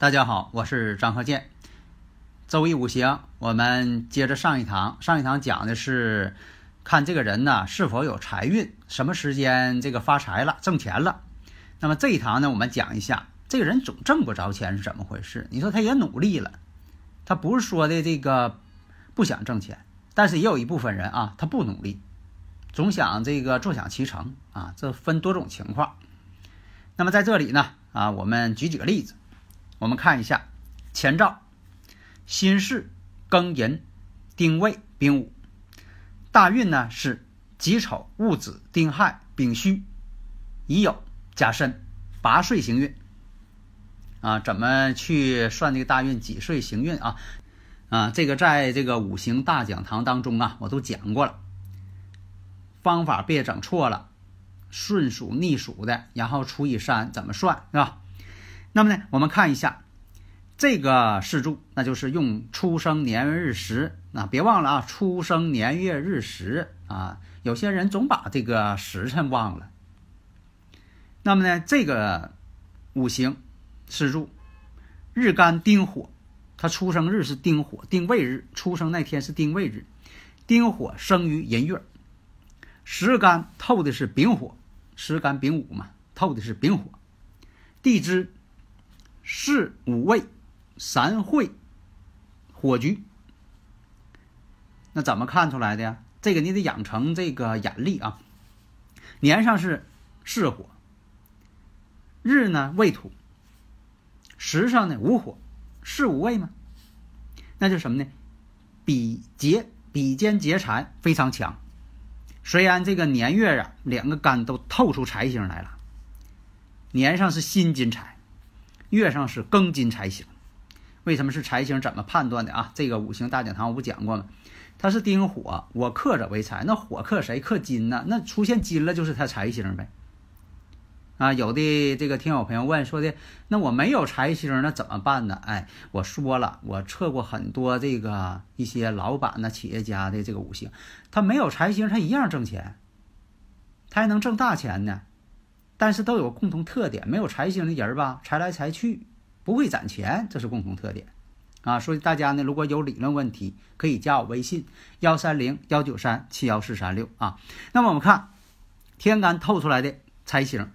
大家好，我是张鹤建。周易五行，我们接着上一堂。上一堂讲的是看这个人呢是否有财运，什么时间这个发财了、挣钱了。那么这一堂呢，我们讲一下这个人总挣不着钱是怎么回事。你说他也努力了，他不是说的这个不想挣钱，但是也有一部分人啊，他不努力，总想这个坐享其成啊。这分多种情况。那么在这里呢，啊，我们举几个例子。我们看一下前兆：辛巳、庚寅、丁未、丙午。大运呢是己丑、戊子、丁亥、丙戌、乙酉、甲申，八岁行运。啊，怎么去算这个大运？几岁行运啊？啊，这个在这个五行大讲堂当中啊，我都讲过了。方法别整错了，顺数逆数的，然后除以三，怎么算是吧？那么呢，我们看一下这个四柱，那就是用出生年月日时。那别忘了啊，出生年月日时啊，有些人总把这个时辰忘了。那么呢，这个五行四柱，日干丁火，他出生日是丁火，丁未日，出生那天是丁未日，丁火生于寅月，时干透的是丙火，时干丙午嘛，透的是丙火，地支。四五位，三会，火局。那怎么看出来的呀？这个你得养成这个眼力啊。年上是巳火，日呢未土，时上呢午火，四五位嘛，那就什么呢？比劫比肩劫财非常强。虽然这个年月啊，两个干都透出财星来了，年上是辛金财。月上是庚金财星，为什么是财星？怎么判断的啊？这个五行大讲堂我不讲过吗？它是丁火，我克者为财，那火克谁？克金呢？那出现金了就是它财星呗。啊，有的这个听友朋友问说的，那我没有财星，那怎么办呢？哎，我说了，我测过很多这个一些老板呢、企业家的这个五行，他没有财星，他一样挣钱，他还能挣大钱呢。但是都有共同特点，没有财星的人吧，财来财去，不会攒钱，这是共同特点，啊，所以大家呢，如果有理论问题，可以加我微信幺三零幺九三七幺四三六啊。那么我们看天干透出来的财星，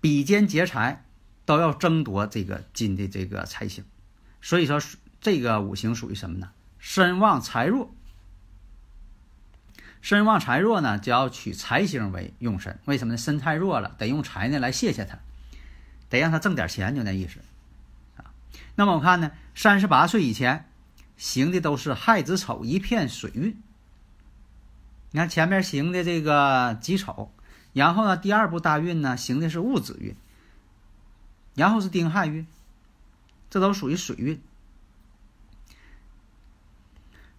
比肩劫财，都要争夺这个金的这个财星，所以说这个五行属于什么呢？身旺财弱，身旺财弱呢，就要取财星为用神。为什么呢？身太弱了，得用财呢来谢谢他，得让他挣点钱，就那意思啊。那么我看呢，三十八岁以前行的都是亥子丑一片水运。你看前面行的这个己丑，然后呢第二步大运呢行的是戊子运，然后是丁亥运，这都属于水运。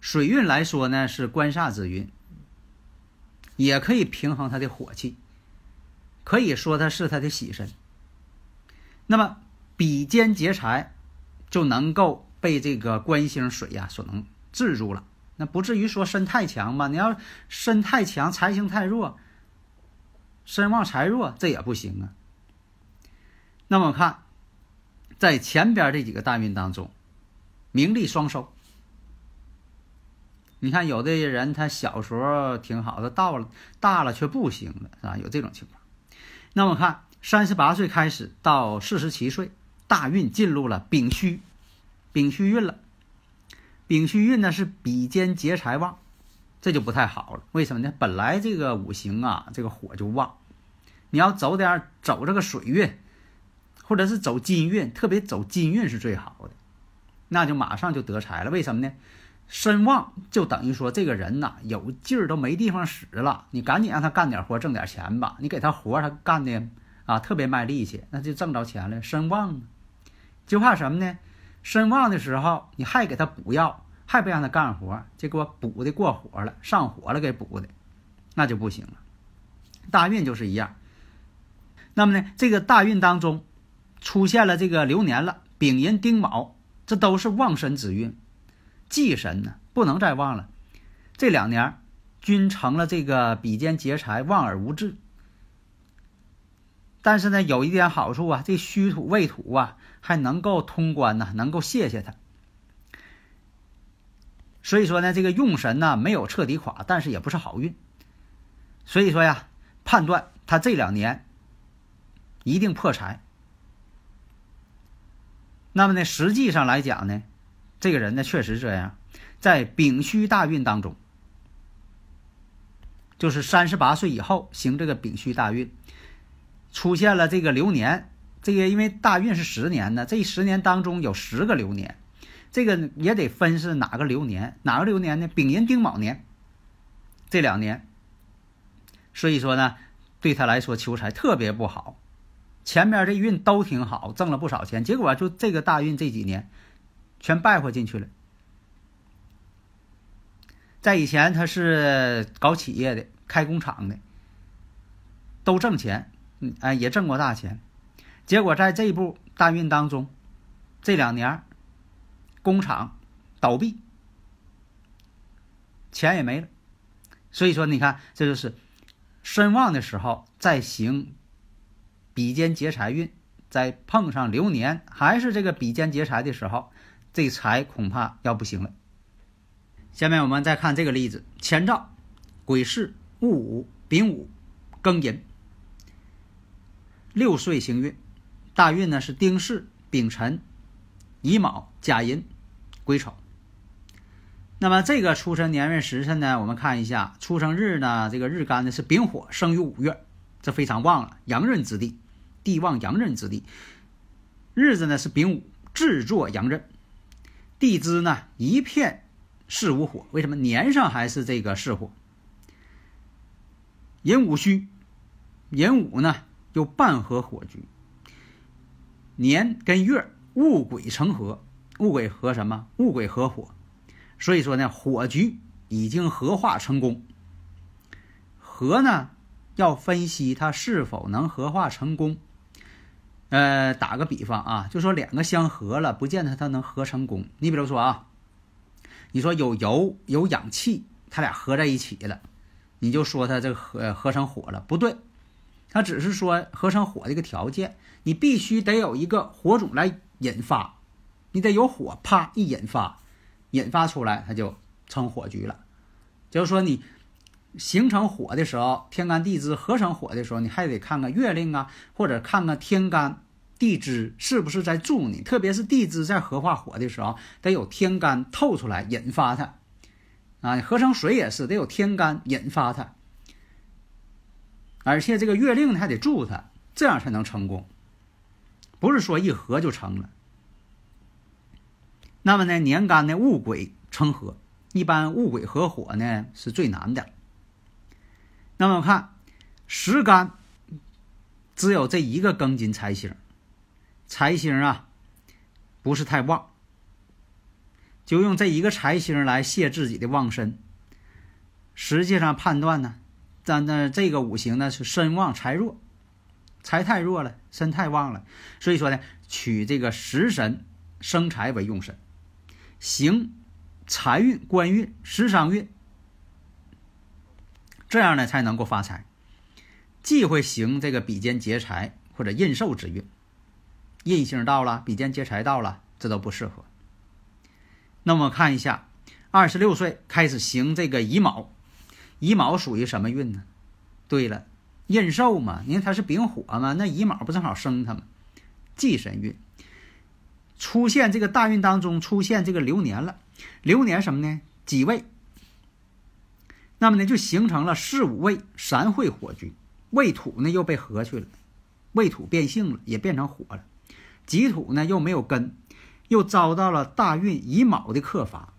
水运来说呢是官煞之运。也可以平衡他的火气，可以说他是他的喜神。那么比肩劫财，就能够被这个官星水呀所能制住了。那不至于说身太强吧？你要身太强，财星太弱，身旺财弱，这也不行啊。那么看，在前边这几个大运当中，名利双收。你看，有的人他小时候挺好的，到了大了却不行了，是吧？有这种情况。那么看，三十八岁开始到四十七岁，大运进入了丙戌，丙戌运了。丙戌运呢是比肩劫财旺，这就不太好了。为什么呢？本来这个五行啊，这个火就旺，你要走点走这个水运，或者是走金运，特别走金运是最好的，那就马上就得财了。为什么呢？身旺就等于说这个人呐有劲儿都没地方使了，你赶紧让他干点活挣点钱吧。你给他活他干的啊特别卖力气，那就挣着钱了。身旺就怕什么呢？身旺的时候你还给他补药，还不让他干活，结果补的过火了，上火了给补的，那就不行了。大运就是一样。那么呢，这个大运当中出现了这个流年了，丙寅丁卯，这都是旺身之运。忌神呢，不能再旺了。这两年均成了这个比肩劫财，旺而无志。但是呢，有一点好处啊，这虚土未土啊，还能够通关呢，能够谢谢他。所以说呢，这个用神呢没有彻底垮，但是也不是好运。所以说呀，判断他这两年一定破财。那么呢，实际上来讲呢。这个人呢，确实这样，在丙戌大运当中，就是三十八岁以后行这个丙戌大运，出现了这个流年。这个因为大运是十年呢，这十年当中有十个流年，这个也得分是哪个流年，哪个流年呢？丙寅丁卯年，这两年。所以说呢，对他来说求财特别不好，前面这运都挺好，挣了不少钱，结果就这个大运这几年。全败坏进去了。在以前，他是搞企业的，开工厂的，都挣钱，嗯，哎，也挣过大钱。结果在这一步大运当中，这两年工厂倒闭，钱也没了。所以说，你看，这就是身旺的时候再行比肩劫财运，再碰上流年，还是这个比肩劫财的时候。这财恐怕要不行了。下面我们再看这个例子：前兆，癸巳、戊午、丙午、庚寅。六岁行运，大运呢是丁巳、丙辰、乙卯、甲寅、癸丑。那么这个出生年月时辰呢，我们看一下出生日呢，这个日干呢是丙火，生于五月，这非常旺了，阳刃之地，地旺阳刃之地。日子呢是丙午，制作阳刃。地支呢一片是无火，为什么年上还是这个是火？寅午戌，寅午呢又半合火局，年跟月戊癸成合，戊癸合什么？戊癸合火，所以说呢火局已经合化成功。合呢要分析它是否能合化成功。呃，打个比方啊，就说两个相合了，不见得它能合成功。你比如说啊，你说有油有氧气，它俩合在一起了，你就说它这个合合成火了，不对，它只是说合成火的一个条件，你必须得有一个火种来引发，你得有火，啪一引发，引发出来，它就成火局了。就是说你形成火的时候，天干地支合成火的时候，你还得看看月令啊，或者看看天干。地支是不是在助你？特别是地支在合化火的时候，得有天干透出来引发它，啊，合成水也是得有天干引发它，而且这个月令还得助它，这样才能成功，不是说一合就成了。那么呢，年干呢戊癸成合，一般戊癸合火呢是最难的。那么看时干，只有这一个庚金财星，财星啊不是太旺，就用这一个财星来泄自己的旺身。实际上判断呢，咱的这个五行呢是身旺财弱，财太弱了，身太旺了，所以说呢，取这个食神生财为用神。行财运、官运、食伤运，这样呢才能够发财。忌讳行这个比肩劫财或者印寿之运，印星到了，比肩劫财到了，这都不适合。那么看一下，二十六岁开始行这个乙卯，乙卯属于什么运呢？对了，印寿嘛，因为它是丙火嘛，那乙卯不正好生它吗？忌神运。出现这个大运当中出现这个流年了，流年什么呢？己未。那么呢，就形成了四五位三会火局，未土呢又被合去了，未土变性了，也变成火了。己土呢又没有根，又遭到了大运乙卯的克伐。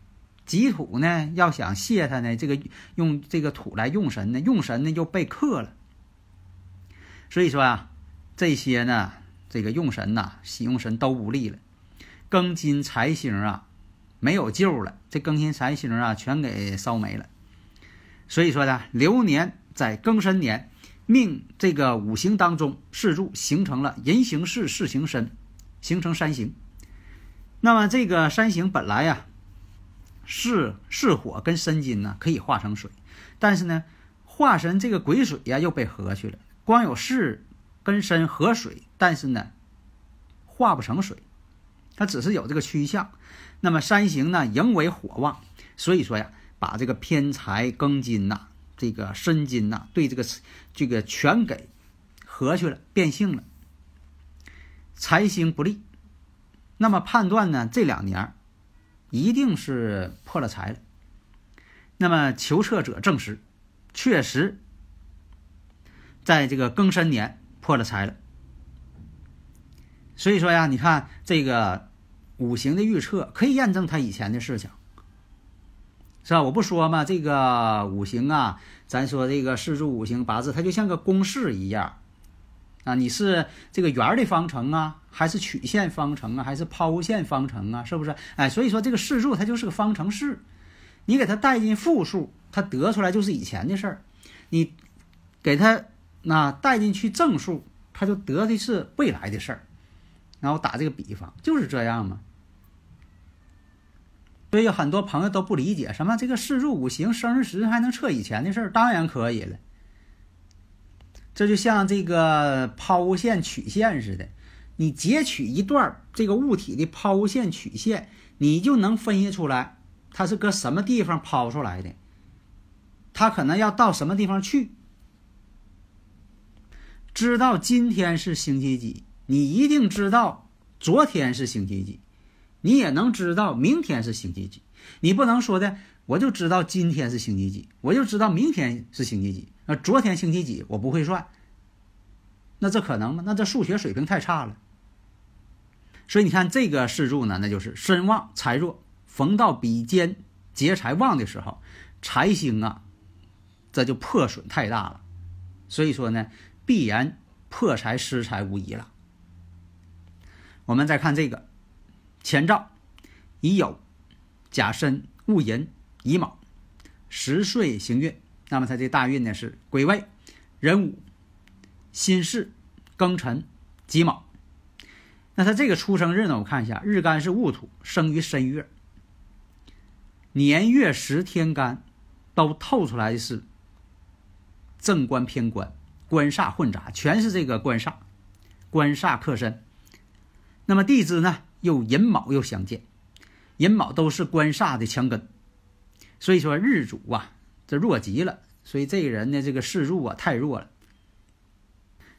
己土呢要想泄它呢，这个用这个土来用神呢，用神呢又被克了。所以说啊，这些呢，这个用神呐，喜用神都无力了。庚金财星啊，没有救了。这庚金财星啊，全给烧没了。所以说呢，流年在庚申年，命这个五行当中，四柱形成了人行事，事行身，形成三行。那么这个三行本来呀，是是火跟申金呢，可以化成水，但是呢，化神这个癸水呀，又被合去了。光有是跟申合水，但是呢，化不成水。它只是有这个趋向，那么三行呢，仍为火旺，所以说呀，把这个偏财庚金呐，这个申金呐，对这个这个全给合去了，变性了，财星不利，那么判断呢，这两年一定是破了财了。那么求测者证实，确实在这个庚申年破了财了。所以说呀，你看这个五行的预测可以验证他以前的事情，是吧？我不说嘛，这个五行啊，咱说这个四柱五行八字，它就像个公式一样啊。你是这个圆的方程啊，还是曲线方程啊，还是抛物线方程啊？是不是？哎，所以说这个四柱它就是个方程式，你给它带进负数，它得出来就是以前的事儿；你给它那带进去正数，它就得的是未来的事儿。然后打这个比方就是这样嘛，所以很多朋友都不理解，什么这个四柱五行生日时还能测以前的事儿？当然可以了。这就像这个抛物线曲线似的，你截取一段这个物体的抛物线曲线，你就能分析出来它是搁什么地方抛出来的，它可能要到什么地方去。知道今天是星期几？你一定知道昨天是星期几，你也能知道明天是星期几。你不能说的，我就知道今天是星期几，我就知道明天是星期几。那昨天星期几我不会算，那这可能吗？那这数学水平太差了。所以你看这个事柱呢，那就是身旺财弱，逢到比肩劫财旺的时候，财星啊，这就破损太大了。所以说呢，必然破财失财无疑了。我们再看这个前兆，乙酉、甲申、戊寅、乙卯，十岁行运。那么它这大运呢是癸未、壬午、辛巳、庚辰、己卯。那他这个出生日呢，我看一下，日干是戊土，生于申月，年月时天干都透出来的是正官偏官，官煞混杂，全是这个官煞，官煞克身。那么地支呢，又寅卯又相见，寅卯都是官煞的强根，所以说日主啊，这弱极了，所以这个人呢，这个世柱啊太弱了。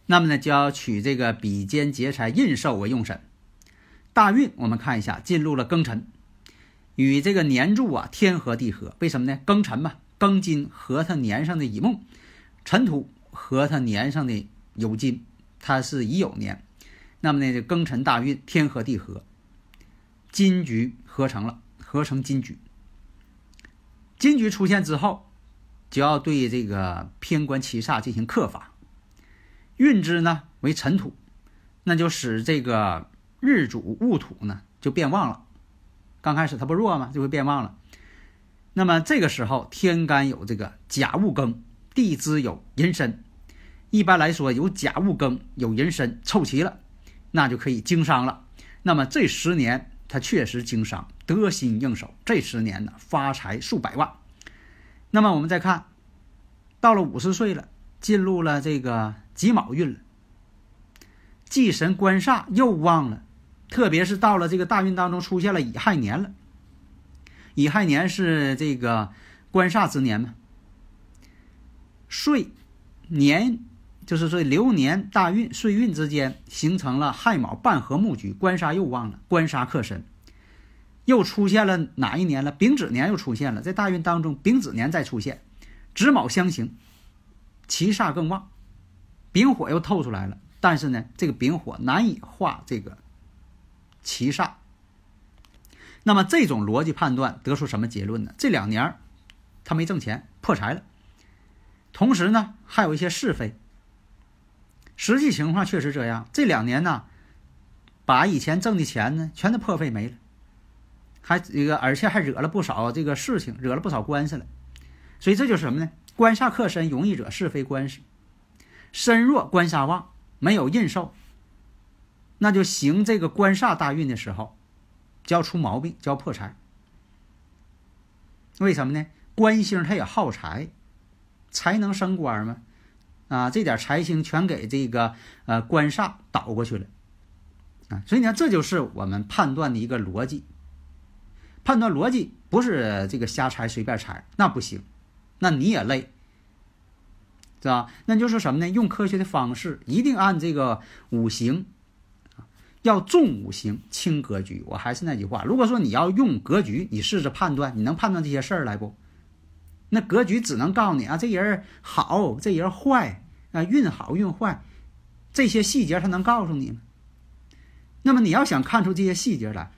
那么呢，就要取这个比肩劫财印寿为用神。大运我们看一下，进入了庚辰，与这个年柱啊天合地合，为什么呢？庚辰嘛，庚金和它年上的乙木，辰土和它年上的酉金，它是乙酉年。那么呢，这庚辰大运天合地合，金局合成了，合成金局。金局出现之后，就要对这个偏官七煞进行克法。运之呢为尘土，那就使这个日主戊土呢就变旺了。刚开始它不弱吗？就会变旺了。那么这个时候天干有这个甲戊庚，地支有寅申。一般来说，有甲戊庚，有寅申凑齐了，那就可以经商了。那么这十年他确实经商，得心应手。这十年呢，发财数百万。那么我们再看，到了五十岁了，进入了这个。己卯运了，忌神官煞又旺了，特别是到了这个大运当中出现了乙亥年了。乙亥年是这个官煞之年嘛？岁年就是说流年大运岁运之间形成了亥卯半合木局，官杀又旺了，官杀克身，又出现了哪一年了？丙子年又出现了，在大运当中丙子年再出现，子卯相刑，其煞更旺。丙火又透出来了，但是呢，这个丙火难以化这个七煞。那么这种逻辑判断得出什么结论呢？这两年他没挣钱，破财了。同时呢，还有一些是非。实际情况确实这样，这两年呢，把以前挣的钱呢，全都破费没了，还这个而且还惹了不少这个事情，惹了不少官司了。所以这就是什么呢？官煞克身，容易惹是非官司。身弱官杀旺，没有印寿，那就行这个官煞大运的时候，就要出毛病，就要破财。为什么呢？官星它也耗财，才能升官吗？啊，这点财星全给这个呃官煞倒过去了，啊，所以呢，这就是我们判断的一个逻辑。判断逻辑不是这个瞎猜随便猜，那不行，那你也累。是吧？那就是什么呢？用科学的方式，一定按这个五行要重五行轻格局。我还是那句话，如果说你要用格局，你试着判断，你能判断这些事儿来不？那格局只能告诉你啊，这人好，这人坏啊，运好运坏，这些细节他能告诉你吗？那么你要想看出这些细节来，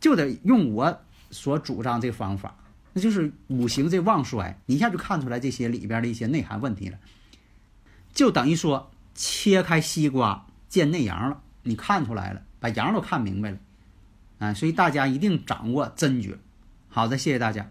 就得用我所主张这方法。那就是五行这旺衰，你一下就看出来这些里边的一些内涵问题了，就等于说切开西瓜见内瓤了，你看出来了，把瓤都看明白了，啊，所以大家一定掌握真诀。好的，谢谢大家。